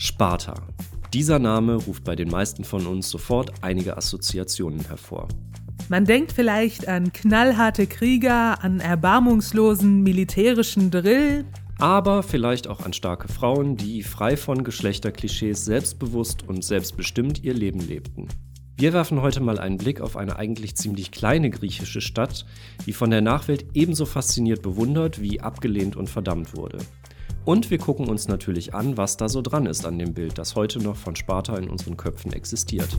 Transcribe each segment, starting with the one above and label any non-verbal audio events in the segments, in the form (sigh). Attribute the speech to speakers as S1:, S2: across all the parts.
S1: Sparta. Dieser Name ruft bei den meisten von uns sofort einige Assoziationen hervor.
S2: Man denkt vielleicht an knallharte Krieger, an erbarmungslosen militärischen Drill.
S1: Aber vielleicht auch an starke Frauen, die frei von Geschlechterklischees selbstbewusst und selbstbestimmt ihr Leben lebten. Wir werfen heute mal einen Blick auf eine eigentlich ziemlich kleine griechische Stadt, die von der Nachwelt ebenso fasziniert bewundert wie abgelehnt und verdammt wurde. Und wir gucken uns natürlich an, was da so dran ist an dem Bild, das heute noch von Sparta in unseren Köpfen existiert.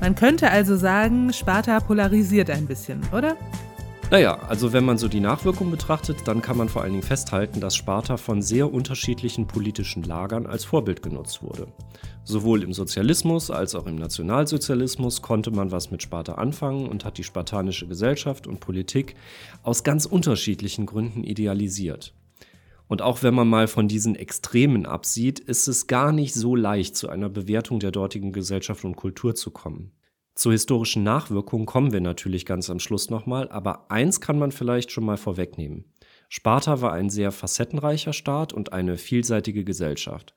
S2: Man könnte also sagen, Sparta polarisiert ein bisschen, oder?
S1: Naja, also wenn man so die Nachwirkung betrachtet, dann kann man vor allen Dingen festhalten, dass Sparta von sehr unterschiedlichen politischen Lagern als Vorbild genutzt wurde. Sowohl im Sozialismus als auch im Nationalsozialismus konnte man was mit Sparta anfangen und hat die spartanische Gesellschaft und Politik aus ganz unterschiedlichen Gründen idealisiert. Und auch wenn man mal von diesen Extremen absieht, ist es gar nicht so leicht, zu einer Bewertung der dortigen Gesellschaft und Kultur zu kommen. Zur historischen Nachwirkung kommen wir natürlich ganz am Schluss nochmal, aber eins kann man vielleicht schon mal vorwegnehmen. Sparta war ein sehr facettenreicher Staat und eine vielseitige Gesellschaft.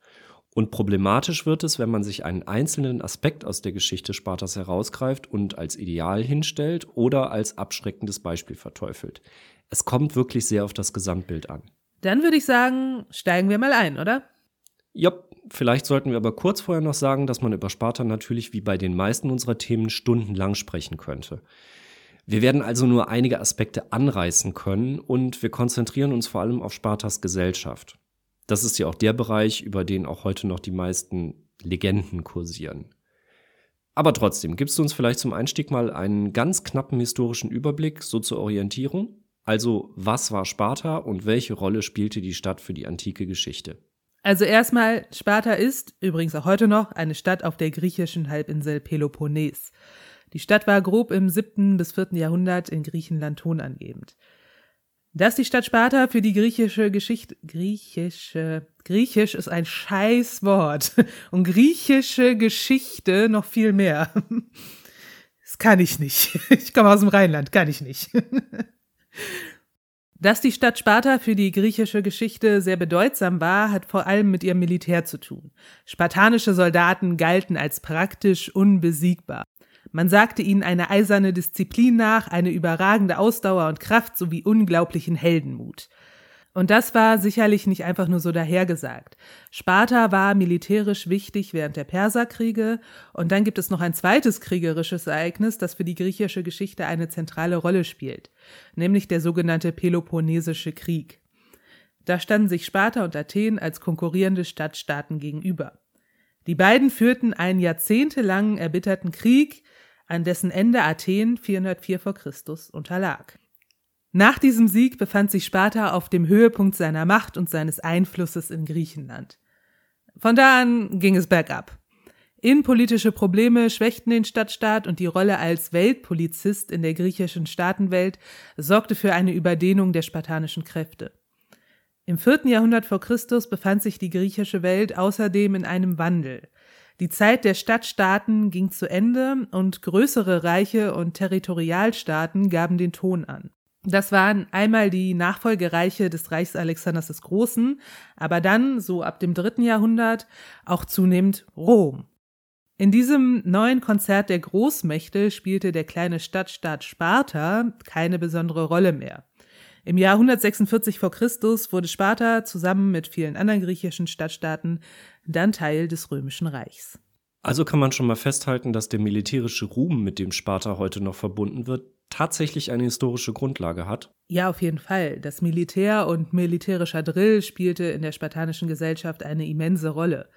S1: Und problematisch wird es, wenn man sich einen einzelnen Aspekt aus der Geschichte Spartas herausgreift und als Ideal hinstellt oder als abschreckendes Beispiel verteufelt. Es kommt wirklich sehr auf das Gesamtbild an.
S2: Dann würde ich sagen, steigen wir mal ein, oder?
S1: Ja, vielleicht sollten wir aber kurz vorher noch sagen, dass man über Sparta natürlich wie bei den meisten unserer Themen stundenlang sprechen könnte. Wir werden also nur einige Aspekte anreißen können und wir konzentrieren uns vor allem auf Spartas Gesellschaft. Das ist ja auch der Bereich, über den auch heute noch die meisten Legenden kursieren. Aber trotzdem, gibst du uns vielleicht zum Einstieg mal einen ganz knappen historischen Überblick, so zur Orientierung? Also, was war Sparta und welche Rolle spielte die Stadt für die antike Geschichte?
S2: Also erstmal, Sparta ist, übrigens auch heute noch, eine Stadt auf der griechischen Halbinsel Peloponnes. Die Stadt war grob im 7. bis 4. Jahrhundert in Griechenland tonangebend. Dass die Stadt Sparta für die griechische Geschichte, griechische, griechisch ist ein Scheißwort (laughs) und griechische Geschichte noch viel mehr. (laughs) Das kann ich nicht. (laughs) Ich komme aus dem Rheinland, kann ich nicht. Dass die Stadt Sparta für die griechische Geschichte sehr bedeutsam war, hat vor allem mit ihrem Militär zu tun. Spartanische Soldaten galten als praktisch unbesiegbar. Man sagte ihnen eine eiserne Disziplin nach, eine überragende Ausdauer und Kraft sowie unglaublichen Heldenmut. Und das war sicherlich nicht einfach nur so dahergesagt. Sparta war militärisch wichtig während der Perserkriege und dann gibt es noch ein zweites kriegerisches Ereignis, das für die griechische Geschichte eine zentrale Rolle spielt, nämlich der sogenannte Peloponnesische Krieg. Da standen sich Sparta und Athen als konkurrierende Stadtstaaten gegenüber. Die beiden führten einen jahrzehntelangen erbitterten Krieg, an dessen Ende Athen 404 vor Christus unterlag. Nach diesem Sieg befand sich Sparta auf dem Höhepunkt seiner Macht und seines Einflusses in Griechenland. Von da an ging es bergab. Innenpolitische Probleme schwächten den Stadtstaat und die Rolle als Weltpolizist in der griechischen Staatenwelt sorgte für eine Überdehnung der spartanischen Kräfte. Im vierten Jahrhundert vor Christus befand sich die griechische Welt außerdem in einem Wandel. Die Zeit der Stadtstaaten ging zu Ende und größere Reiche und Territorialstaaten gaben den Ton an. Das waren einmal die Nachfolgereiche des Reichs Alexanders des Großen, aber dann, so ab dem dritten Jahrhundert, auch zunehmend Rom. In diesem neuen Konzert der Großmächte spielte der kleine Stadtstaat Sparta keine besondere Rolle mehr. Im Jahr 146 vor Christus wurde Sparta zusammen mit vielen anderen griechischen Stadtstaaten dann Teil des römischen Reichs.
S1: Also kann man schon mal festhalten, dass der militärische Ruhm, mit dem Sparta heute noch verbunden wird, tatsächlich eine historische Grundlage hat?
S2: Ja, auf jeden Fall. Das Militär und militärischer Drill spielte in der spartanischen Gesellschaft eine immense Rolle.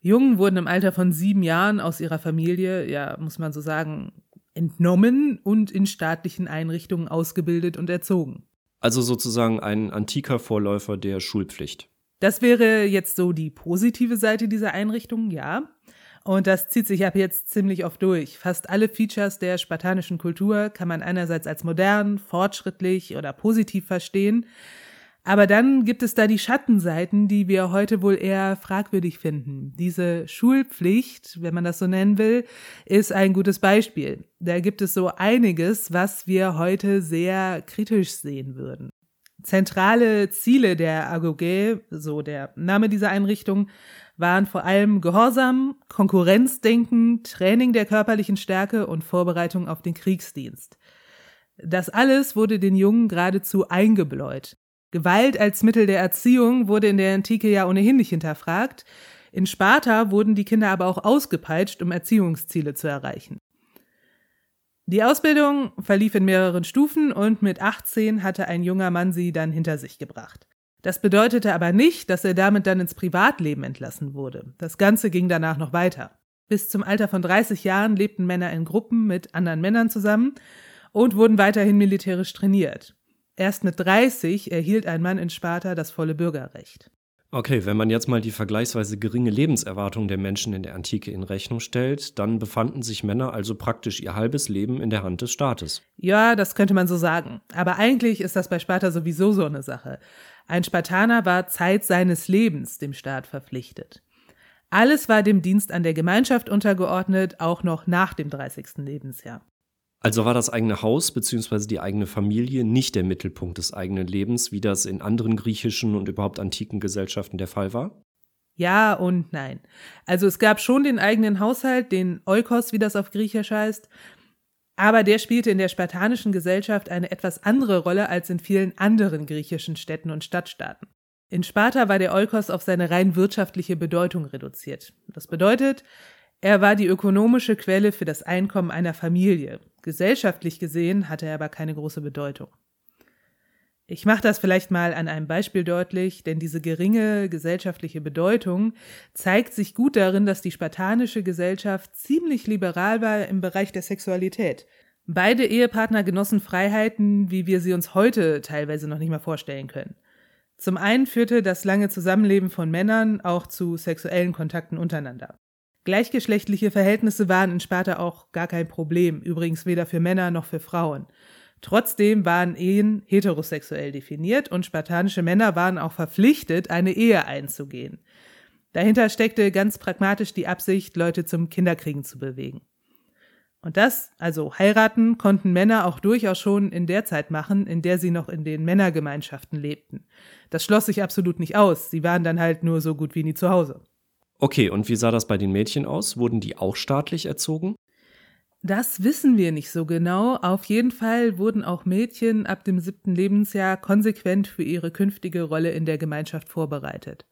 S2: Jungen wurden im Alter von sieben Jahren aus ihrer Familie, ja, muss man so sagen, entnommen und in staatlichen Einrichtungen ausgebildet und erzogen.
S1: Also sozusagen ein antiker Vorläufer der Schulpflicht.
S2: Das wäre jetzt so die positive Seite dieser Einrichtungen, ja. Und das zieht sich ab jetzt ziemlich oft durch. Fast alle Features der spartanischen Kultur kann man einerseits als modern, fortschrittlich oder positiv verstehen. Aber dann gibt es da die Schattenseiten, die wir heute wohl eher fragwürdig finden. Diese Schulpflicht, wenn man das so nennen will, ist ein gutes Beispiel. Da gibt es so einiges, was wir heute sehr kritisch sehen würden. Zentrale Ziele der AGOG, so der Name dieser Einrichtung, waren vor allem Gehorsam, Konkurrenzdenken, Training der körperlichen Stärke und Vorbereitung auf den Kriegsdienst. Das alles wurde den Jungen geradezu eingebläut. Gewalt als Mittel der Erziehung wurde in der Antike ja ohnehin nicht hinterfragt. In Sparta wurden die Kinder aber auch ausgepeitscht, um Erziehungsziele zu erreichen. Die Ausbildung verlief in mehreren Stufen und mit 18 hatte ein junger Mann sie dann hinter sich gebracht. Das bedeutete aber nicht, dass er damit dann ins Privatleben entlassen wurde. Das Ganze ging danach noch weiter. Bis zum Alter von 30 Jahren lebten Männer in Gruppen mit anderen Männern zusammen und wurden weiterhin militärisch trainiert. Erst mit 30 erhielt ein Mann in Sparta das volle Bürgerrecht.
S1: Okay, wenn man jetzt mal die vergleichsweise geringe Lebenserwartung der Menschen in der Antike in Rechnung stellt, dann befanden sich Männer also praktisch ihr halbes Leben in der Hand des Staates.
S2: Ja, das könnte man so sagen. Aber eigentlich ist das bei Sparta sowieso so eine Sache. Ein Spartaner war Zeit seines Lebens dem Staat verpflichtet. Alles war dem Dienst an der Gemeinschaft untergeordnet, auch noch nach dem 30. Lebensjahr.
S1: Also war das eigene Haus bzw. die eigene Familie nicht der Mittelpunkt des eigenen Lebens, wie das in anderen griechischen und überhaupt antiken Gesellschaften der Fall war?
S2: Ja und nein. Also es gab schon den eigenen Haushalt, den Oikos, wie das auf Griechisch heißt, aber der spielte in der spartanischen Gesellschaft eine etwas andere Rolle als in vielen anderen griechischen Städten und Stadtstaaten. In Sparta war der Oikos auf seine rein wirtschaftliche Bedeutung reduziert. Das bedeutet, er war die ökonomische Quelle für das Einkommen einer Familie. Gesellschaftlich gesehen hatte er aber keine große Bedeutung. Ich mache das vielleicht mal an einem Beispiel deutlich, denn diese geringe gesellschaftliche Bedeutung zeigt sich gut darin, dass die spartanische Gesellschaft ziemlich liberal war im Bereich der Sexualität. Beide Ehepartner genossen Freiheiten, wie wir sie uns heute teilweise noch nicht mal vorstellen können. Zum einen führte das lange Zusammenleben von Männern auch zu sexuellen Kontakten untereinander. Gleichgeschlechtliche Verhältnisse waren in Sparta auch gar kein Problem, übrigens weder für Männer noch für Frauen. Trotzdem waren Ehen heterosexuell definiert und spartanische Männer waren auch verpflichtet, eine Ehe einzugehen. Dahinter steckte ganz pragmatisch die Absicht, Leute zum Kinderkriegen zu bewegen. Und das, also heiraten, konnten Männer auch durchaus schon in der Zeit machen, in der sie noch in den Männergemeinschaften lebten. Das schloss sich absolut nicht aus, sie waren dann halt nur so gut wie nie zu Hause.
S1: Okay, und wie sah das bei den Mädchen aus? Wurden die auch staatlich erzogen?
S2: Das wissen wir nicht so genau. Auf jeden Fall wurden auch Mädchen ab dem siebten Lebensjahr konsequent für ihre künftige Rolle in der Gemeinschaft vorbereitet.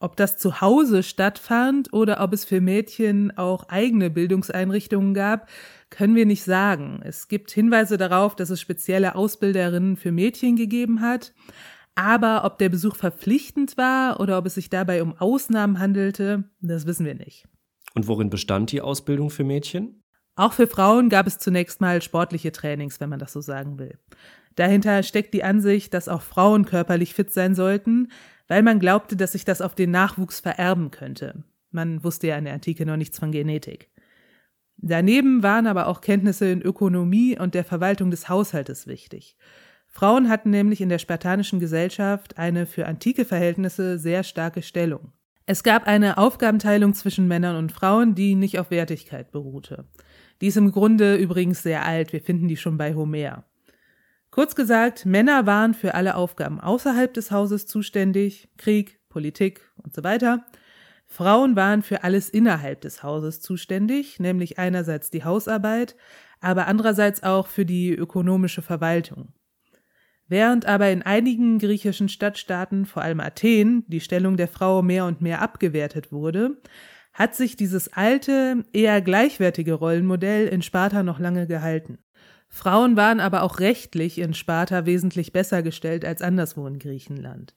S2: Ob das zu Hause stattfand oder ob es für Mädchen auch eigene Bildungseinrichtungen gab, können wir nicht sagen. Es gibt Hinweise darauf, dass es spezielle Ausbilderinnen für Mädchen gegeben hat. Aber ob der Besuch verpflichtend war oder ob es sich dabei um Ausnahmen handelte, das wissen wir nicht.
S1: Und worin bestand die Ausbildung für Mädchen?
S2: Auch für Frauen gab es zunächst mal sportliche Trainings, wenn man das so sagen will. Dahinter steckt die Ansicht, dass auch Frauen körperlich fit sein sollten, weil man glaubte, dass sich das auf den Nachwuchs vererben könnte. Man wusste ja in der Antike noch nichts von Genetik. Daneben waren aber auch Kenntnisse in Ökonomie und der Verwaltung des Haushaltes wichtig. Frauen hatten nämlich in der spartanischen Gesellschaft eine für antike Verhältnisse sehr starke Stellung. Es gab eine Aufgabenteilung zwischen Männern und Frauen, die nicht auf Wertigkeit beruhte. Die ist im Grunde übrigens sehr alt, wir finden die schon bei Homer. Kurz gesagt, Männer waren für alle Aufgaben außerhalb des Hauses zuständig, Krieg, Politik und so weiter. Frauen waren für alles innerhalb des Hauses zuständig, nämlich einerseits die Hausarbeit, aber andererseits auch für die ökonomische Verwaltung. Während aber in einigen griechischen Stadtstaaten, vor allem Athen, die Stellung der Frau mehr und mehr abgewertet wurde, hat sich dieses alte, eher gleichwertige Rollenmodell in Sparta noch lange gehalten. Frauen waren aber auch rechtlich in Sparta wesentlich besser gestellt als anderswo in Griechenland.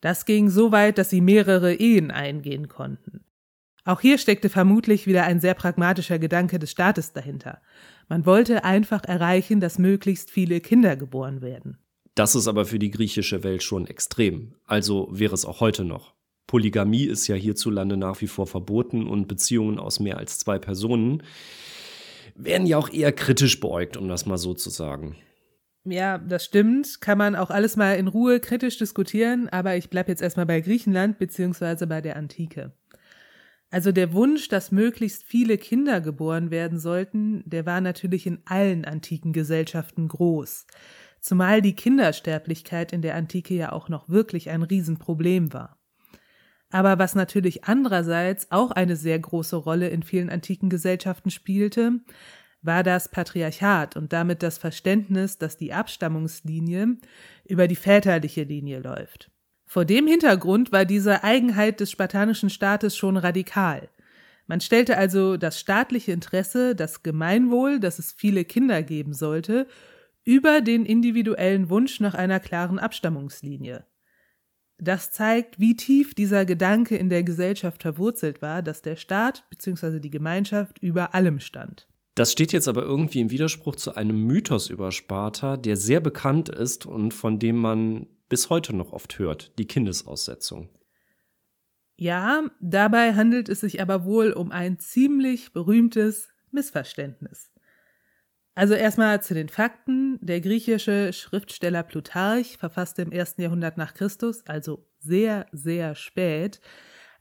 S2: Das ging so weit, dass sie mehrere Ehen eingehen konnten. Auch hier steckte vermutlich wieder ein sehr pragmatischer Gedanke des Staates dahinter. Man wollte einfach erreichen, dass möglichst viele Kinder geboren werden.
S1: Das ist aber für die griechische Welt schon extrem. Also wäre es auch heute noch. Polygamie ist ja hierzulande nach wie vor verboten und Beziehungen aus mehr als zwei Personen werden ja auch eher kritisch beäugt, um das mal so zu sagen.
S2: Ja, das stimmt. Kann man auch alles mal in Ruhe kritisch diskutieren, aber ich bleibe jetzt erstmal bei Griechenland beziehungsweise bei der Antike. Also der Wunsch, dass möglichst viele Kinder geboren werden sollten, der war natürlich in allen antiken Gesellschaften groß. Zumal die Kindersterblichkeit in der Antike ja auch noch wirklich ein Riesenproblem war. Aber was natürlich andererseits auch eine sehr große Rolle in vielen antiken Gesellschaften spielte, war das Patriarchat und damit das Verständnis, dass die Abstammungslinie über die väterliche Linie läuft. Vor dem Hintergrund war diese Eigenheit des spartanischen Staates schon radikal. Man stellte also das staatliche Interesse, das Gemeinwohl, dass es viele Kinder geben sollte, über den individuellen Wunsch nach einer klaren Abstammungslinie. Das zeigt, wie tief dieser Gedanke in der Gesellschaft verwurzelt war, dass der Staat bzw. die Gemeinschaft über allem stand.
S1: Das steht jetzt aber irgendwie im Widerspruch zu einem Mythos über Sparta, der sehr bekannt ist und von dem man bis heute noch oft hört, die Kindesaussetzung.
S2: Ja, dabei handelt es sich aber wohl um ein ziemlich berühmtes Missverständnis. Also erstmal zu den Fakten. Der griechische Schriftsteller Plutarch verfasste im ersten Jahrhundert nach Christus, also sehr, sehr spät,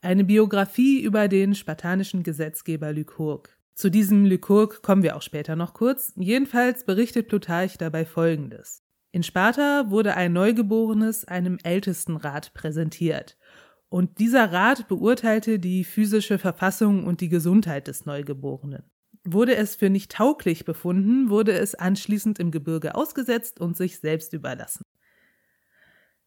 S2: eine Biografie über den spartanischen Gesetzgeber Lykurg. Zu diesem Lykurg kommen wir auch später noch kurz. Jedenfalls berichtet Plutarch dabei Folgendes. In Sparta wurde ein Neugeborenes einem Ältestenrat präsentiert. Und dieser Rat beurteilte die physische Verfassung und die Gesundheit des Neugeborenen. Wurde es für nicht tauglich befunden, wurde es anschließend im Gebirge ausgesetzt und sich selbst überlassen.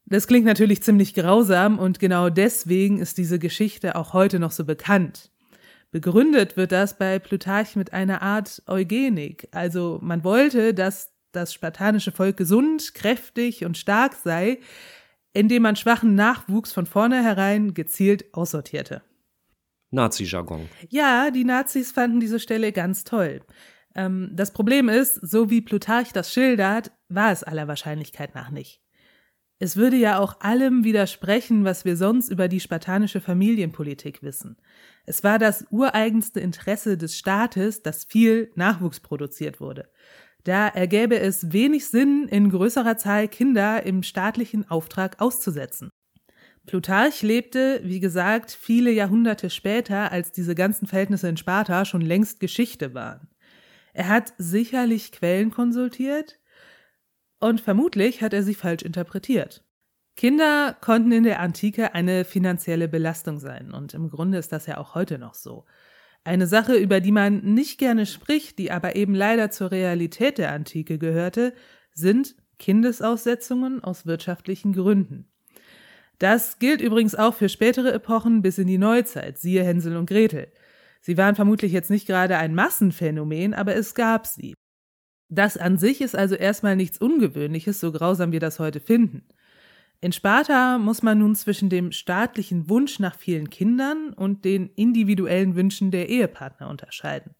S2: Das klingt natürlich ziemlich grausam und genau deswegen ist diese Geschichte auch heute noch so bekannt. Begründet wird das bei Plutarch mit einer Art Eugenik. Also man wollte, dass das spartanische Volk gesund, kräftig und stark sei, indem man schwachen Nachwuchs von vornherein gezielt aussortierte.
S1: Nazi-Jargon.
S2: Ja, die Nazis fanden diese Stelle ganz toll. Ähm, das Problem ist, so wie Plutarch das schildert, war es aller Wahrscheinlichkeit nach nicht. Es würde ja auch allem widersprechen, was wir sonst über die spartanische Familienpolitik wissen. Es war das ureigenste Interesse des Staates, dass viel Nachwuchs produziert wurde. Da ergäbe es wenig Sinn, in größerer Zahl Kinder im staatlichen Auftrag auszusetzen. Plutarch lebte, wie gesagt, viele Jahrhunderte später, als diese ganzen Verhältnisse in Sparta schon längst Geschichte waren. Er hat sicherlich Quellen konsultiert, und vermutlich hat er sie falsch interpretiert. Kinder konnten in der Antike eine finanzielle Belastung sein, und im Grunde ist das ja auch heute noch so. Eine Sache, über die man nicht gerne spricht, die aber eben leider zur Realität der Antike gehörte, sind Kindesaussetzungen aus wirtschaftlichen Gründen. Das gilt übrigens auch für spätere Epochen bis in die Neuzeit, siehe Hänsel und Gretel. Sie waren vermutlich jetzt nicht gerade ein Massenphänomen, aber es gab sie. Das an sich ist also erstmal nichts Ungewöhnliches, so grausam wir das heute finden. In Sparta muss man nun zwischen dem staatlichen Wunsch nach vielen Kindern und den individuellen Wünschen der Ehepartner unterscheiden.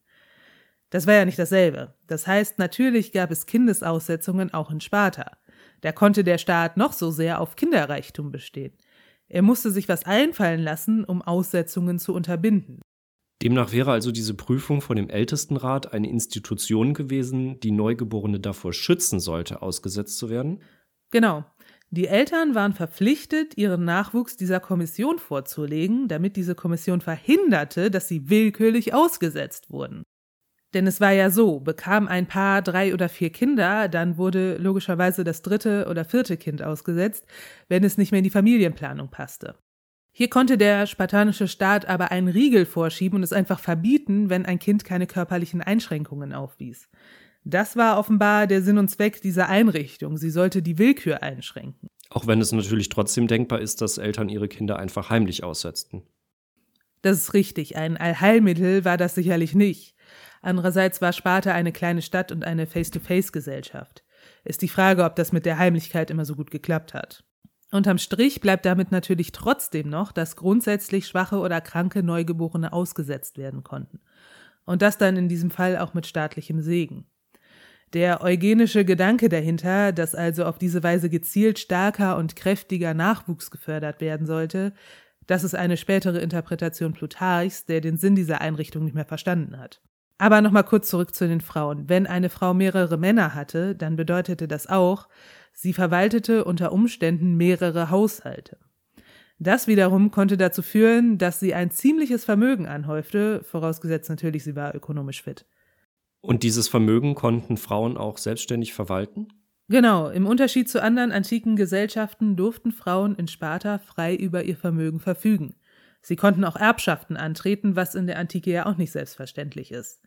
S2: Das war ja nicht dasselbe. Das heißt, natürlich gab es Kindesaussetzungen auch in Sparta. Da konnte der Staat noch so sehr auf Kinderreichtum bestehen. Er musste sich was einfallen lassen, um Aussetzungen zu unterbinden.
S1: Demnach wäre also diese Prüfung von dem Ältestenrat eine Institution gewesen, die Neugeborene davor schützen sollte, ausgesetzt zu werden?
S2: Genau. Die Eltern waren verpflichtet, ihren Nachwuchs dieser Kommission vorzulegen, damit diese Kommission verhinderte, dass sie willkürlich ausgesetzt wurden. Denn es war ja so, bekam ein Paar drei oder vier Kinder, dann wurde logischerweise das dritte oder vierte Kind ausgesetzt, wenn es nicht mehr in die Familienplanung passte. Hier konnte der spartanische Staat aber einen Riegel vorschieben und es einfach verbieten, wenn ein Kind keine körperlichen Einschränkungen aufwies. Das war offenbar der Sinn und Zweck dieser Einrichtung. Sie sollte die Willkür einschränken.
S1: Auch wenn es natürlich trotzdem denkbar ist, dass Eltern ihre Kinder einfach heimlich aussetzten.
S2: Das ist richtig. Ein Allheilmittel war das sicherlich nicht. Andererseits war Sparta eine kleine Stadt und eine Face-to-Face-Gesellschaft. Ist die Frage, ob das mit der Heimlichkeit immer so gut geklappt hat. Unterm Strich bleibt damit natürlich trotzdem noch, dass grundsätzlich schwache oder kranke Neugeborene ausgesetzt werden konnten. Und das dann in diesem Fall auch mit staatlichem Segen. Der eugenische Gedanke dahinter, dass also auf diese Weise gezielt starker und kräftiger Nachwuchs gefördert werden sollte, das ist eine spätere Interpretation Plutarchs, der den Sinn dieser Einrichtung nicht mehr verstanden hat. Aber nochmal kurz zurück zu den Frauen. Wenn eine Frau mehrere Männer hatte, dann bedeutete das auch, sie verwaltete unter Umständen mehrere Haushalte. Das wiederum konnte dazu führen, dass sie ein ziemliches Vermögen anhäufte, vorausgesetzt natürlich, sie war ökonomisch fit.
S1: Und dieses Vermögen konnten Frauen auch selbstständig verwalten?
S2: Genau, im Unterschied zu anderen antiken Gesellschaften durften Frauen in Sparta frei über ihr Vermögen verfügen. Sie konnten auch Erbschaften antreten, was in der Antike ja auch nicht selbstverständlich ist.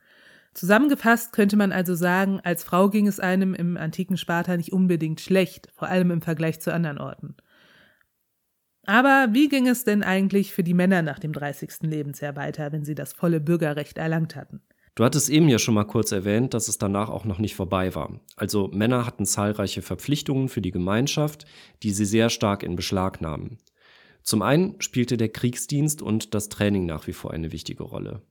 S2: Zusammengefasst könnte man also sagen, als Frau ging es einem im antiken Sparta nicht unbedingt schlecht, vor allem im Vergleich zu anderen Orten. Aber wie ging es denn eigentlich für die Männer nach dem 30. Lebensjahr weiter, wenn sie das volle Bürgerrecht erlangt hatten?
S1: Du hattest eben ja schon mal kurz erwähnt, dass es danach auch noch nicht vorbei war. Also Männer hatten zahlreiche Verpflichtungen für die Gemeinschaft, die sie sehr stark in Beschlag nahmen. Zum einen spielte der Kriegsdienst und das Training nach wie vor eine wichtige Rolle.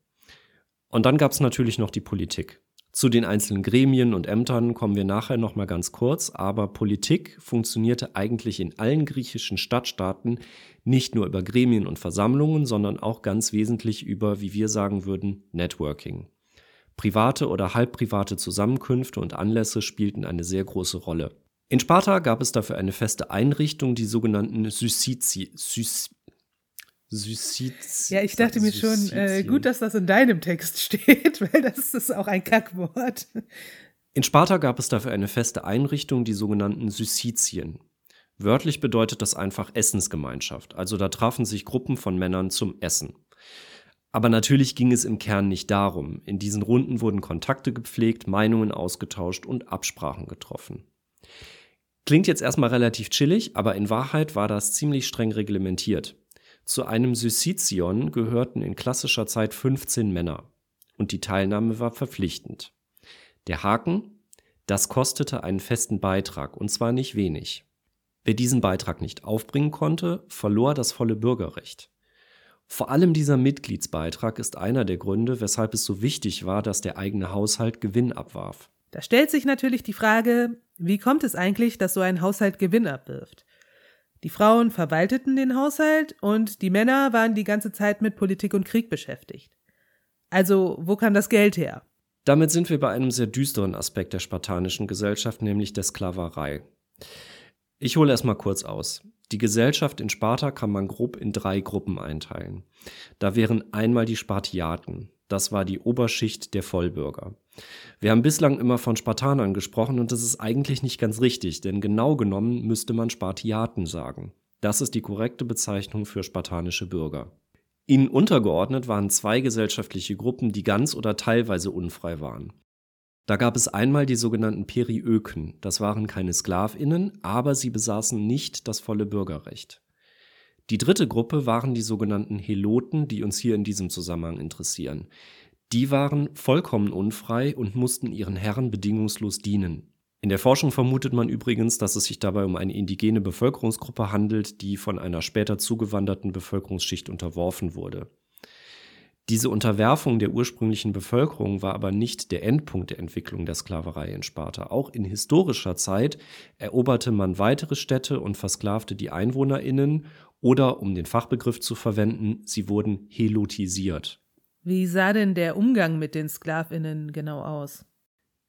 S1: Und dann gab es natürlich noch die Politik. Zu den einzelnen Gremien und Ämtern kommen wir nachher noch mal ganz kurz, aber Politik funktionierte eigentlich in allen griechischen Stadtstaaten nicht nur über Gremien und Versammlungen, sondern auch ganz wesentlich über, wie wir sagen würden, Networking. Private oder halbprivate Zusammenkünfte und Anlässe spielten eine sehr große Rolle. In Sparta gab es dafür eine feste Einrichtung, die sogenannten Syssizi,
S2: Suizids. Ja, ich dachte mir schon, äh, gut, dass das in deinem Text (laughs) steht, weil das ist auch ein Kackwort.
S1: In Sparta gab es dafür eine feste Einrichtung, die sogenannten Sysizien. Wörtlich bedeutet das einfach Essensgemeinschaft, also da trafen sich Gruppen von Männern zum Essen. Aber natürlich ging es im Kern nicht darum. In diesen Runden wurden Kontakte gepflegt, Meinungen ausgetauscht und Absprachen getroffen. Klingt jetzt erstmal relativ chillig, aber in Wahrheit war das ziemlich streng reglementiert. Zu einem Syssizion gehörten in klassischer Zeit 15 Männer und die Teilnahme war verpflichtend. Der Haken, das kostete einen festen Beitrag und zwar nicht wenig. Wer diesen Beitrag nicht aufbringen konnte, verlor das volle Bürgerrecht. Vor allem dieser Mitgliedsbeitrag ist einer der Gründe, weshalb es so wichtig war, dass der eigene Haushalt Gewinn abwarf.
S2: Da stellt sich natürlich die Frage, wie kommt es eigentlich, dass so ein Haushalt Gewinn abwirft? Die Frauen verwalteten den Haushalt und die Männer waren die ganze Zeit mit Politik und Krieg beschäftigt. Also, wo kam das Geld her?
S1: Damit sind wir bei einem sehr düsteren Aspekt der spartanischen Gesellschaft, nämlich der Sklaverei. Ich hole erstmal kurz aus. Die Gesellschaft in Sparta kann man grob in drei Gruppen einteilen. Da wären einmal die Spartiaten. Das war die Oberschicht der Vollbürger. Wir haben bislang immer von Spartanern gesprochen und das ist eigentlich nicht ganz richtig, denn genau genommen müsste man Spartiaten sagen. Das ist die korrekte Bezeichnung für spartanische Bürger. Ihnen untergeordnet waren zwei gesellschaftliche Gruppen, die ganz oder teilweise unfrei waren. Da gab es einmal die sogenannten Periöken, das waren keine Sklavinnen, aber sie besaßen nicht das volle Bürgerrecht. Die dritte Gruppe waren die sogenannten Heloten, die uns hier in diesem Zusammenhang interessieren. Die waren vollkommen unfrei und mussten ihren Herren bedingungslos dienen. In der Forschung vermutet man übrigens, dass es sich dabei um eine indigene Bevölkerungsgruppe handelt, die von einer später zugewanderten Bevölkerungsschicht unterworfen wurde. Diese Unterwerfung der ursprünglichen Bevölkerung war aber nicht der Endpunkt der Entwicklung der Sklaverei in Sparta. Auch in historischer Zeit eroberte man weitere Städte und versklavte die Einwohnerinnen oder, um den Fachbegriff zu verwenden, sie wurden helotisiert.
S2: Wie sah denn der Umgang mit den Sklavinnen genau aus?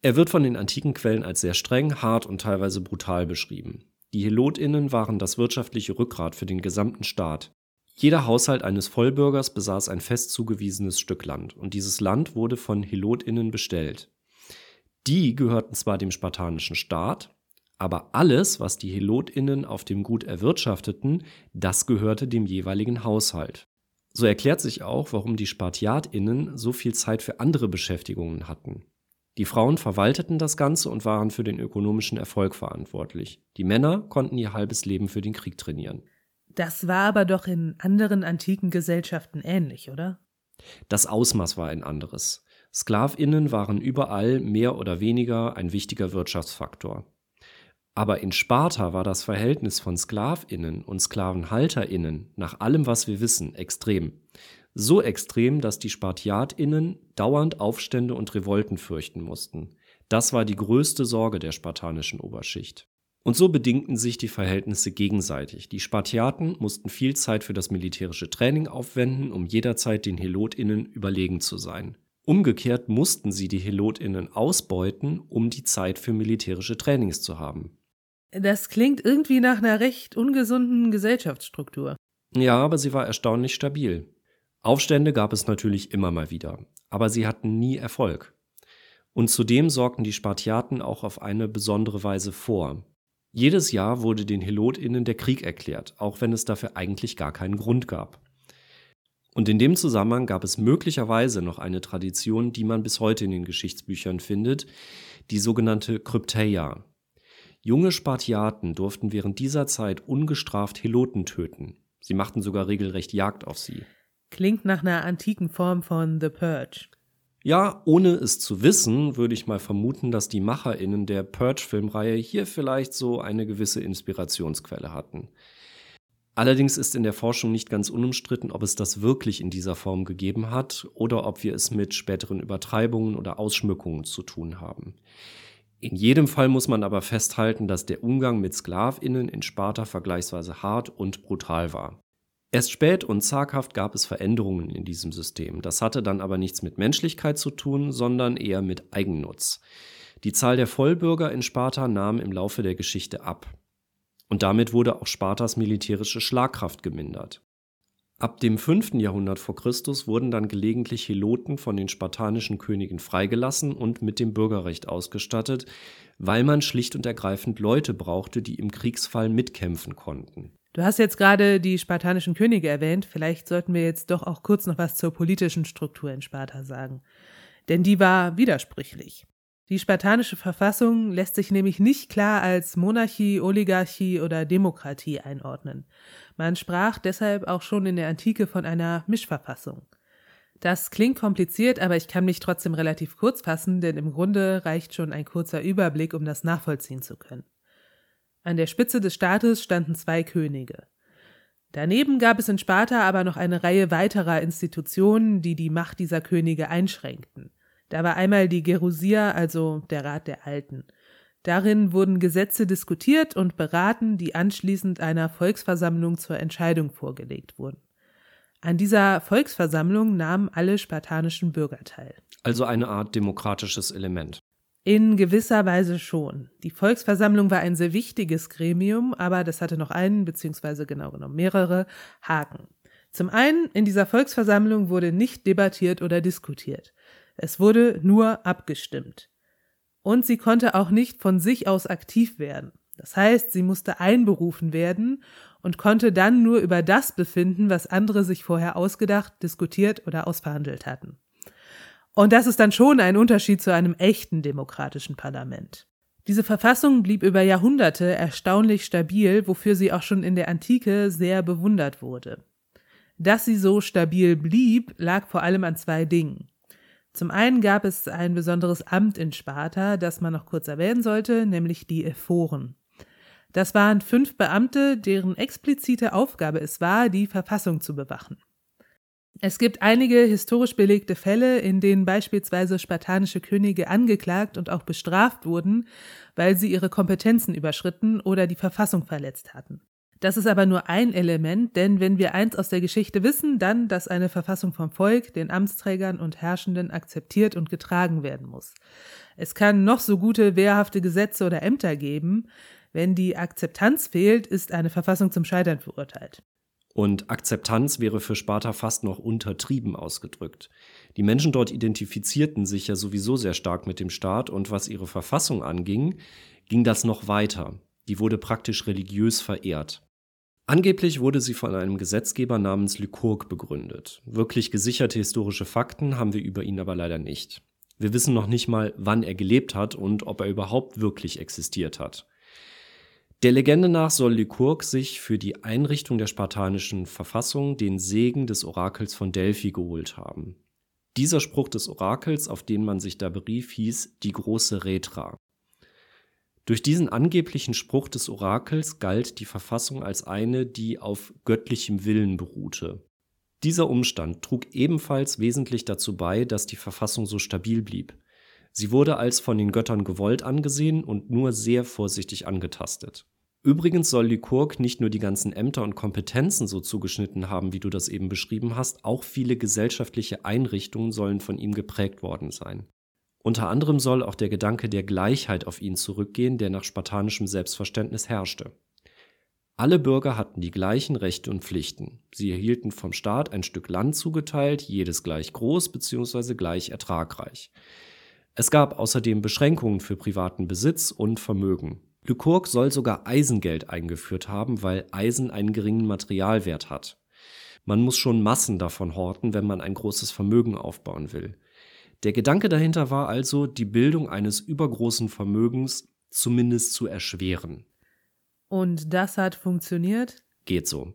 S1: Er wird von den antiken Quellen als sehr streng, hart und teilweise brutal beschrieben. Die Helotinnen waren das wirtschaftliche Rückgrat für den gesamten Staat. Jeder Haushalt eines Vollbürgers besaß ein fest zugewiesenes Stück Land, und dieses Land wurde von Helotinnen bestellt. Die gehörten zwar dem spartanischen Staat, aber alles, was die Helotinnen auf dem Gut erwirtschafteten, das gehörte dem jeweiligen Haushalt. So erklärt sich auch, warum die Spartiatinnen so viel Zeit für andere Beschäftigungen hatten. Die Frauen verwalteten das Ganze und waren für den ökonomischen Erfolg verantwortlich. Die Männer konnten ihr halbes Leben für den Krieg trainieren.
S2: Das war aber doch in anderen antiken Gesellschaften ähnlich, oder?
S1: Das Ausmaß war ein anderes. Sklavinnen waren überall mehr oder weniger ein wichtiger Wirtschaftsfaktor. Aber in Sparta war das Verhältnis von Sklavinnen und Sklavenhalterinnen nach allem, was wir wissen, extrem. So extrem, dass die Spartiatinnen dauernd Aufstände und Revolten fürchten mussten. Das war die größte Sorge der spartanischen Oberschicht. Und so bedingten sich die Verhältnisse gegenseitig. Die Spartiaten mussten viel Zeit für das militärische Training aufwenden, um jederzeit den Helotinnen überlegen zu sein. Umgekehrt mussten sie die Helotinnen ausbeuten, um die Zeit für militärische Trainings zu haben.
S2: Das klingt irgendwie nach einer recht ungesunden Gesellschaftsstruktur.
S1: Ja, aber sie war erstaunlich stabil. Aufstände gab es natürlich immer mal wieder, aber sie hatten nie Erfolg. Und zudem sorgten die Spartiaten auch auf eine besondere Weise vor. Jedes Jahr wurde den Helotinnen der Krieg erklärt, auch wenn es dafür eigentlich gar keinen Grund gab. Und in dem Zusammenhang gab es möglicherweise noch eine Tradition, die man bis heute in den Geschichtsbüchern findet, die sogenannte Krypteia. Junge Spartiaten durften während dieser Zeit ungestraft Heloten töten. Sie machten sogar regelrecht Jagd auf sie.
S2: Klingt nach einer antiken Form von The Purge.
S1: Ja, ohne es zu wissen, würde ich mal vermuten, dass die MacherInnen der Purge-Filmreihe hier vielleicht so eine gewisse Inspirationsquelle hatten. Allerdings ist in der Forschung nicht ganz unumstritten, ob es das wirklich in dieser Form gegeben hat oder ob wir es mit späteren Übertreibungen oder Ausschmückungen zu tun haben. In jedem Fall muss man aber festhalten, dass der Umgang mit Sklavinnen in Sparta vergleichsweise hart und brutal war. Erst spät und zaghaft gab es Veränderungen in diesem System. Das hatte dann aber nichts mit Menschlichkeit zu tun, sondern eher mit Eigennutz. Die Zahl der Vollbürger in Sparta nahm im Laufe der Geschichte ab. Und damit wurde auch Spartas militärische Schlagkraft gemindert. Ab dem 5. Jahrhundert vor Christus wurden dann gelegentlich Heloten von den spartanischen Königen freigelassen und mit dem Bürgerrecht ausgestattet, weil man schlicht und ergreifend Leute brauchte, die im Kriegsfall mitkämpfen konnten.
S2: Du hast jetzt gerade die spartanischen Könige erwähnt, vielleicht sollten wir jetzt doch auch kurz noch was zur politischen Struktur in Sparta sagen. Denn die war widersprüchlich. Die spartanische Verfassung lässt sich nämlich nicht klar als Monarchie, Oligarchie oder Demokratie einordnen. Man sprach deshalb auch schon in der Antike von einer Mischverfassung. Das klingt kompliziert, aber ich kann mich trotzdem relativ kurz fassen, denn im Grunde reicht schon ein kurzer Überblick, um das nachvollziehen zu können. An der Spitze des Staates standen zwei Könige. Daneben gab es in Sparta aber noch eine Reihe weiterer Institutionen, die die Macht dieser Könige einschränkten. Da war einmal die Gerusia, also der Rat der Alten. Darin wurden Gesetze diskutiert und beraten, die anschließend einer Volksversammlung zur Entscheidung vorgelegt wurden. An dieser Volksversammlung nahmen alle spartanischen Bürger teil.
S1: Also eine Art demokratisches Element.
S2: In gewisser Weise schon. Die Volksversammlung war ein sehr wichtiges Gremium, aber das hatte noch einen, beziehungsweise genau genommen mehrere Haken. Zum einen, in dieser Volksversammlung wurde nicht debattiert oder diskutiert. Es wurde nur abgestimmt. Und sie konnte auch nicht von sich aus aktiv werden. Das heißt, sie musste einberufen werden und konnte dann nur über das befinden, was andere sich vorher ausgedacht, diskutiert oder ausverhandelt hatten. Und das ist dann schon ein Unterschied zu einem echten demokratischen Parlament. Diese Verfassung blieb über Jahrhunderte erstaunlich stabil, wofür sie auch schon in der Antike sehr bewundert wurde. Dass sie so stabil blieb, lag vor allem an zwei Dingen. Zum einen gab es ein besonderes Amt in Sparta, das man noch kurz erwähnen sollte, nämlich die Ephoren. Das waren fünf Beamte, deren explizite Aufgabe es war, die Verfassung zu bewachen. Es gibt einige historisch belegte Fälle, in denen beispielsweise spartanische Könige angeklagt und auch bestraft wurden, weil sie ihre Kompetenzen überschritten oder die Verfassung verletzt hatten. Das ist aber nur ein Element, denn wenn wir eins aus der Geschichte wissen, dann, dass eine Verfassung vom Volk, den Amtsträgern und Herrschenden akzeptiert und getragen werden muss. Es kann noch so gute, wehrhafte Gesetze oder Ämter geben. Wenn die Akzeptanz fehlt, ist eine Verfassung zum Scheitern verurteilt.
S1: Und Akzeptanz wäre für Sparta fast noch untertrieben ausgedrückt. Die Menschen dort identifizierten sich ja sowieso sehr stark mit dem Staat und was ihre Verfassung anging, ging das noch weiter. Die wurde praktisch religiös verehrt. Angeblich wurde sie von einem Gesetzgeber namens Lykurg begründet. Wirklich gesicherte historische Fakten haben wir über ihn aber leider nicht. Wir wissen noch nicht mal, wann er gelebt hat und ob er überhaupt wirklich existiert hat. Der Legende nach soll Lykurg sich für die Einrichtung der spartanischen Verfassung den Segen des Orakels von Delphi geholt haben. Dieser Spruch des Orakels, auf den man sich da berief, hieß die große Retra. Durch diesen angeblichen Spruch des Orakels galt die Verfassung als eine, die auf göttlichem Willen beruhte. Dieser Umstand trug ebenfalls wesentlich dazu bei, dass die Verfassung so stabil blieb. Sie wurde als von den Göttern gewollt angesehen und nur sehr vorsichtig angetastet. Übrigens soll Lykurg nicht nur die ganzen Ämter und Kompetenzen so zugeschnitten haben, wie du das eben beschrieben hast, auch viele gesellschaftliche Einrichtungen sollen von ihm geprägt worden sein. Unter anderem soll auch der Gedanke der Gleichheit auf ihn zurückgehen, der nach spartanischem Selbstverständnis herrschte. Alle Bürger hatten die gleichen Rechte und Pflichten. Sie erhielten vom Staat ein Stück Land zugeteilt, jedes gleich groß bzw. gleich ertragreich. Es gab außerdem Beschränkungen für privaten Besitz und Vermögen. Lykurg soll sogar Eisengeld eingeführt haben, weil Eisen einen geringen Materialwert hat. Man muss schon Massen davon horten, wenn man ein großes Vermögen aufbauen will. Der Gedanke dahinter war also, die Bildung eines übergroßen Vermögens zumindest zu erschweren.
S2: Und das hat funktioniert?
S1: Geht so.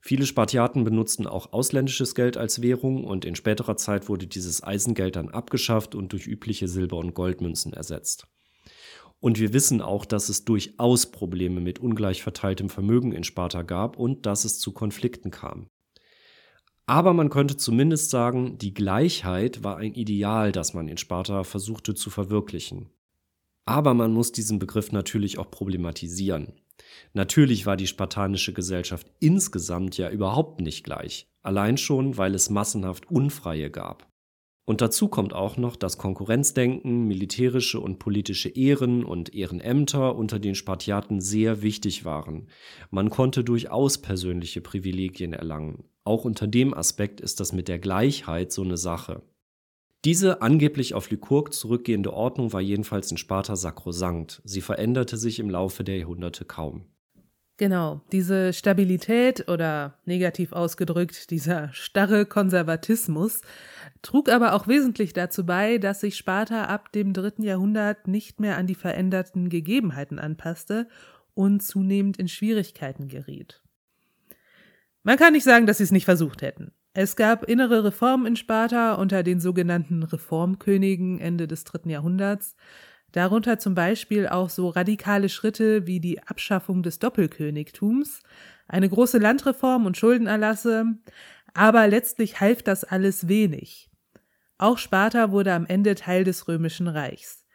S1: Viele Spartiaten benutzten auch ausländisches Geld als Währung und in späterer Zeit wurde dieses Eisengeld dann abgeschafft und durch übliche Silber- und Goldmünzen ersetzt. Und wir wissen auch, dass es durchaus Probleme mit ungleich verteiltem Vermögen in Sparta gab und dass es zu Konflikten kam. Aber man könnte zumindest sagen, die Gleichheit war ein Ideal, das man in Sparta versuchte zu verwirklichen. Aber man muss diesen Begriff natürlich auch problematisieren. Natürlich war die spartanische Gesellschaft insgesamt ja überhaupt nicht gleich, allein schon, weil es massenhaft Unfreie gab. Und dazu kommt auch noch, dass Konkurrenzdenken, militärische und politische Ehren und Ehrenämter unter den Spartiaten sehr wichtig waren. Man konnte durchaus persönliche Privilegien erlangen. Auch unter dem Aspekt ist das mit der Gleichheit so eine Sache. Diese angeblich auf Lykurg zurückgehende Ordnung war jedenfalls in Sparta sakrosankt. Sie veränderte sich im Laufe der Jahrhunderte kaum.
S2: Genau, diese Stabilität oder negativ ausgedrückt dieser starre Konservatismus trug aber auch wesentlich dazu bei, dass sich Sparta ab dem dritten Jahrhundert nicht mehr an die veränderten Gegebenheiten anpasste und zunehmend in Schwierigkeiten geriet. Man kann nicht sagen, dass sie es nicht versucht hätten. Es gab innere Reformen in Sparta unter den sogenannten Reformkönigen Ende des dritten Jahrhunderts, darunter zum Beispiel auch so radikale Schritte wie die Abschaffung des Doppelkönigtums, eine große Landreform und Schuldenerlasse, aber letztlich half das alles wenig. Auch Sparta wurde am Ende Teil des römischen Reichs.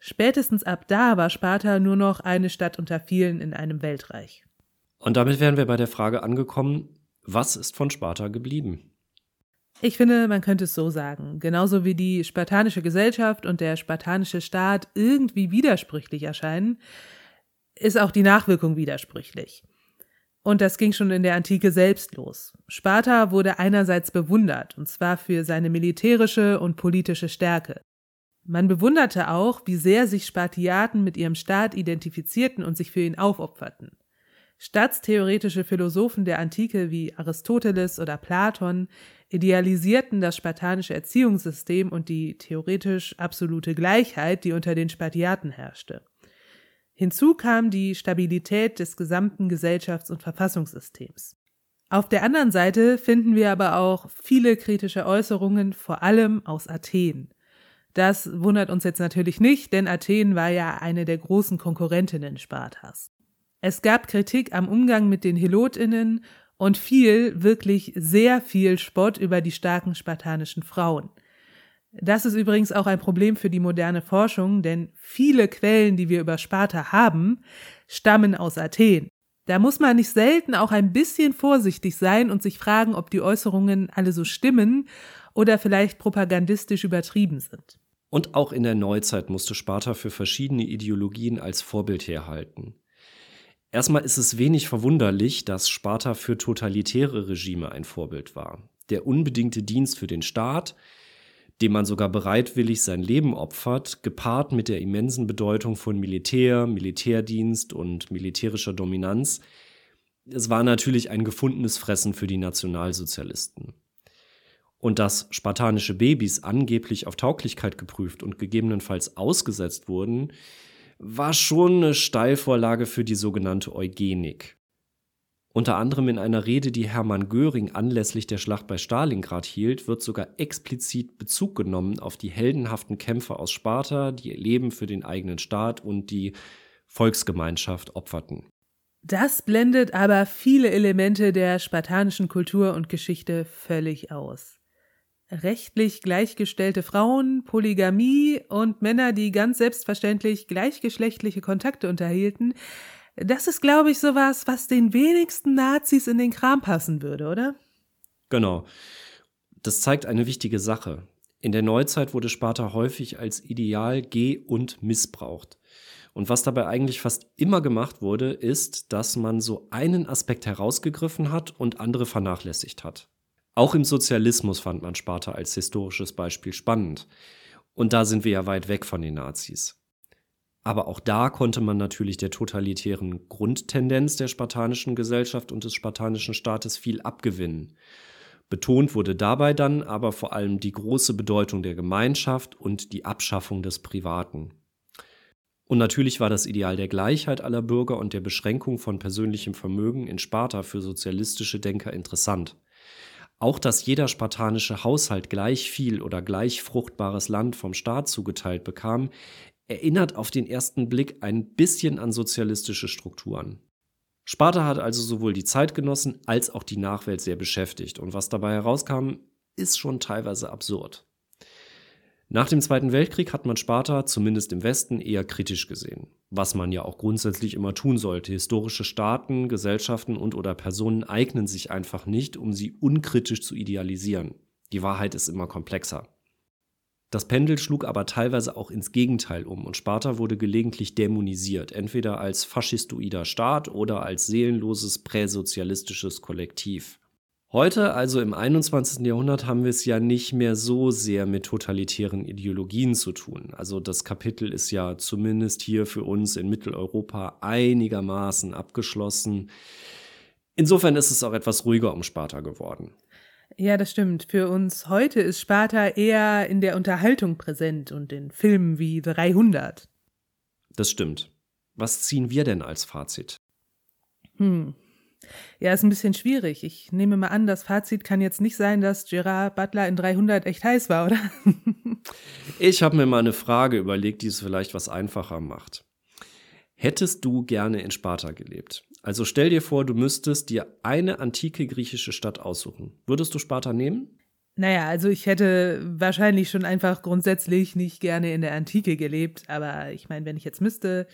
S2: Spätestens ab da war Sparta nur noch eine Stadt unter vielen in einem Weltreich.
S1: Und damit wären wir bei der Frage angekommen, was ist von Sparta geblieben?
S2: Ich finde, man könnte es so sagen. Genauso wie die spartanische Gesellschaft und der spartanische Staat irgendwie widersprüchlich erscheinen, ist auch die Nachwirkung widersprüchlich. Und das ging schon in der Antike selbst los. Sparta wurde einerseits bewundert, und zwar für seine militärische und politische Stärke. Man bewunderte auch, wie sehr sich Spartiaten mit ihrem Staat identifizierten und sich für ihn aufopferten. Staatstheoretische Philosophen der Antike wie Aristoteles oder Platon idealisierten das spartanische Erziehungssystem und die theoretisch absolute Gleichheit, die unter den Spartiaten herrschte. Hinzu kam die Stabilität des gesamten Gesellschafts- und Verfassungssystems. Auf der anderen Seite finden wir aber auch viele kritische Äußerungen, vor allem aus Athen. Das wundert uns jetzt natürlich nicht, denn Athen war ja eine der großen Konkurrentinnen Spartas. Es gab Kritik am Umgang mit den Helotinnen und viel, wirklich sehr viel Spott über die starken spartanischen Frauen. Das ist übrigens auch ein Problem für die moderne Forschung, denn viele Quellen, die wir über Sparta haben, stammen aus Athen. Da muss man nicht selten auch ein bisschen vorsichtig sein und sich fragen, ob die Äußerungen alle so stimmen oder vielleicht propagandistisch übertrieben sind.
S1: Und auch in der Neuzeit musste Sparta für verschiedene Ideologien als Vorbild herhalten. Erstmal ist es wenig verwunderlich, dass Sparta für totalitäre Regime ein Vorbild war. Der unbedingte Dienst für den Staat, dem man sogar bereitwillig sein Leben opfert, gepaart mit der immensen Bedeutung von Militär, Militärdienst und militärischer Dominanz, es war natürlich ein gefundenes Fressen für die Nationalsozialisten. Und dass spartanische Babys angeblich auf Tauglichkeit geprüft und gegebenenfalls ausgesetzt wurden, war schon eine Steilvorlage für die sogenannte Eugenik. Unter anderem in einer Rede, die Hermann Göring anlässlich der Schlacht bei Stalingrad hielt, wird sogar explizit Bezug genommen auf die heldenhaften Kämpfer aus Sparta, die ihr Leben für den eigenen Staat und die Volksgemeinschaft opferten.
S2: Das blendet aber viele Elemente der spartanischen Kultur und Geschichte völlig aus. Rechtlich gleichgestellte Frauen, Polygamie und Männer, die ganz selbstverständlich gleichgeschlechtliche Kontakte unterhielten, Das ist, glaube ich, sowas, was den wenigsten Nazis in den Kram passen würde, oder?
S1: Genau. Das zeigt eine wichtige Sache. In der Neuzeit wurde Sparta häufig als Ideal ge- und missbraucht. Und was dabei eigentlich fast immer gemacht wurde, ist, dass man so einen Aspekt herausgegriffen hat und andere vernachlässigt hat. Auch im Sozialismus fand man Sparta als historisches Beispiel spannend. Und da sind wir ja weit weg von den Nazis. Aber auch da konnte man natürlich der totalitären Grundtendenz der spartanischen Gesellschaft und des spartanischen Staates viel abgewinnen. Betont wurde dabei dann aber vor allem die große Bedeutung der Gemeinschaft und die Abschaffung des Privaten. Und natürlich war das Ideal der Gleichheit aller Bürger und der Beschränkung von persönlichem Vermögen in Sparta für sozialistische Denker interessant. Auch dass jeder spartanische Haushalt gleich viel oder gleich fruchtbares Land vom Staat zugeteilt bekam, erinnert auf den ersten Blick ein bisschen an sozialistische Strukturen. Sparta hat also sowohl die Zeitgenossen als auch die Nachwelt sehr beschäftigt und was dabei herauskam, ist schon teilweise absurd. Nach dem Zweiten Weltkrieg hat man Sparta, zumindest im Westen, eher kritisch gesehen. Was man ja auch grundsätzlich immer tun sollte. Historische Staaten, Gesellschaften und oder Personen eignen sich einfach nicht, um sie unkritisch zu idealisieren. Die Wahrheit ist immer komplexer. Das Pendel schlug aber teilweise auch ins Gegenteil um und Sparta wurde gelegentlich dämonisiert, entweder als faschistoider Staat oder als seelenloses präsozialistisches Kollektiv. Heute, also im 21. Jahrhundert, haben wir es ja nicht mehr so sehr mit totalitären Ideologien zu tun. Also das Kapitel ist ja zumindest hier für uns in Mitteleuropa einigermaßen abgeschlossen. Insofern ist es auch etwas ruhiger um Sparta geworden.
S2: Ja, das stimmt. Für uns heute ist Sparta eher in der Unterhaltung präsent und in Filmen wie 300.
S1: Das stimmt. Was ziehen wir denn als Fazit?
S2: Hm. Ja, ist ein bisschen schwierig. Ich nehme mal an, das Fazit kann jetzt nicht sein, dass Gerard Butler in 300 echt heiß war, oder? (laughs)
S1: ich habe mir mal eine Frage überlegt, die es vielleicht was einfacher macht. Hättest du gerne in Sparta gelebt? Also stell dir vor, du müsstest dir eine antike griechische Stadt aussuchen. Würdest du Sparta nehmen?
S2: Naja, also ich hätte wahrscheinlich schon einfach grundsätzlich nicht gerne in der Antike gelebt, aber ich meine, wenn ich jetzt müsste,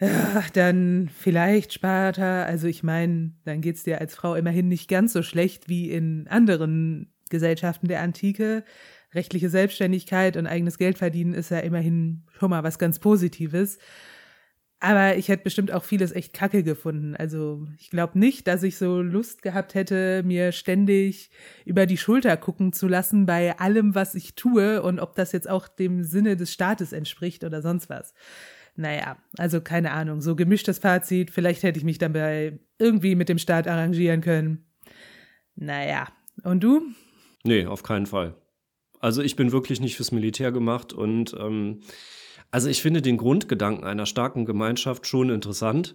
S2: ja, dann vielleicht Sparta. Also ich meine, dann geht's dir als Frau immerhin nicht ganz so schlecht wie in anderen Gesellschaften der Antike. Rechtliche Selbstständigkeit und eigenes Geld verdienen ist ja immerhin schon mal was ganz Positives. Aber ich hätte bestimmt auch vieles echt kacke gefunden. Also ich glaube nicht, dass ich so Lust gehabt hätte, mir ständig über die Schulter gucken zu lassen bei allem, was ich tue und ob das jetzt auch dem Sinne des Staates entspricht oder sonst was. Naja, also keine Ahnung, so gemischtes Fazit. Vielleicht hätte ich mich dabei irgendwie mit dem Staat arrangieren können. Naja, und du?
S1: Nee, auf keinen Fall. Also ich bin wirklich nicht fürs Militär gemacht und ähm, also ich finde den Grundgedanken einer starken Gemeinschaft schon interessant.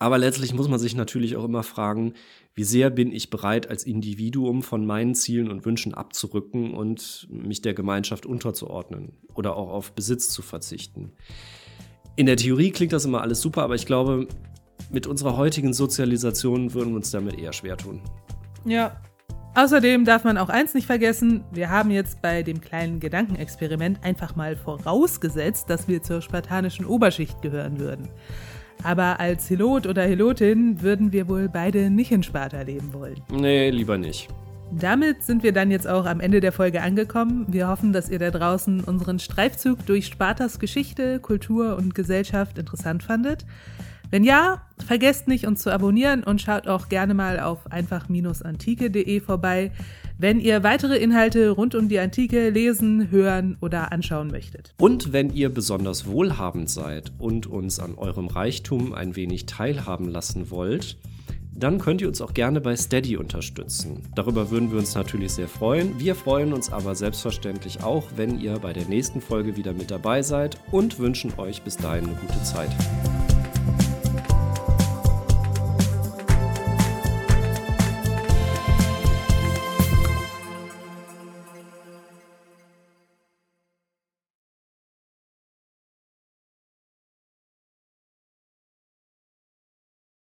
S1: Aber letztlich muss man sich natürlich auch immer fragen, wie sehr bin ich bereit, als Individuum von meinen Zielen und Wünschen abzurücken und mich der Gemeinschaft unterzuordnen oder auch auf Besitz zu verzichten. In der Theorie klingt das immer alles super, aber ich glaube, mit unserer heutigen Sozialisation würden wir uns damit eher schwer tun.
S2: Ja, Außerdem darf man auch eins nicht vergessen, wir haben jetzt bei dem kleinen Gedankenexperiment einfach mal vorausgesetzt, dass wir zur spartanischen Oberschicht gehören würden. Aber als Helot oder Helotin würden wir wohl beide nicht in Sparta leben wollen.
S1: Nee, lieber nicht.
S2: Damit sind wir dann jetzt auch am Ende der Folge angekommen. Wir hoffen, dass ihr da draußen unseren Streifzug durch Spartas Geschichte, Kultur und Gesellschaft interessant fandet. Wenn ja, vergesst nicht, uns zu abonnieren und schaut auch gerne mal auf einfach-antike.de vorbei, wenn ihr weitere Inhalte rund um die Antike lesen, hören oder anschauen möchtet.
S1: Und wenn ihr besonders wohlhabend seid und uns an eurem Reichtum ein wenig teilhaben lassen wollt, dann könnt ihr uns auch gerne bei Steady unterstützen. Darüber würden wir uns natürlich sehr freuen. Wir freuen uns aber selbstverständlich auch, wenn ihr bei der nächsten Folge wieder mit dabei seid und wünschen euch bis dahin eine gute Zeit.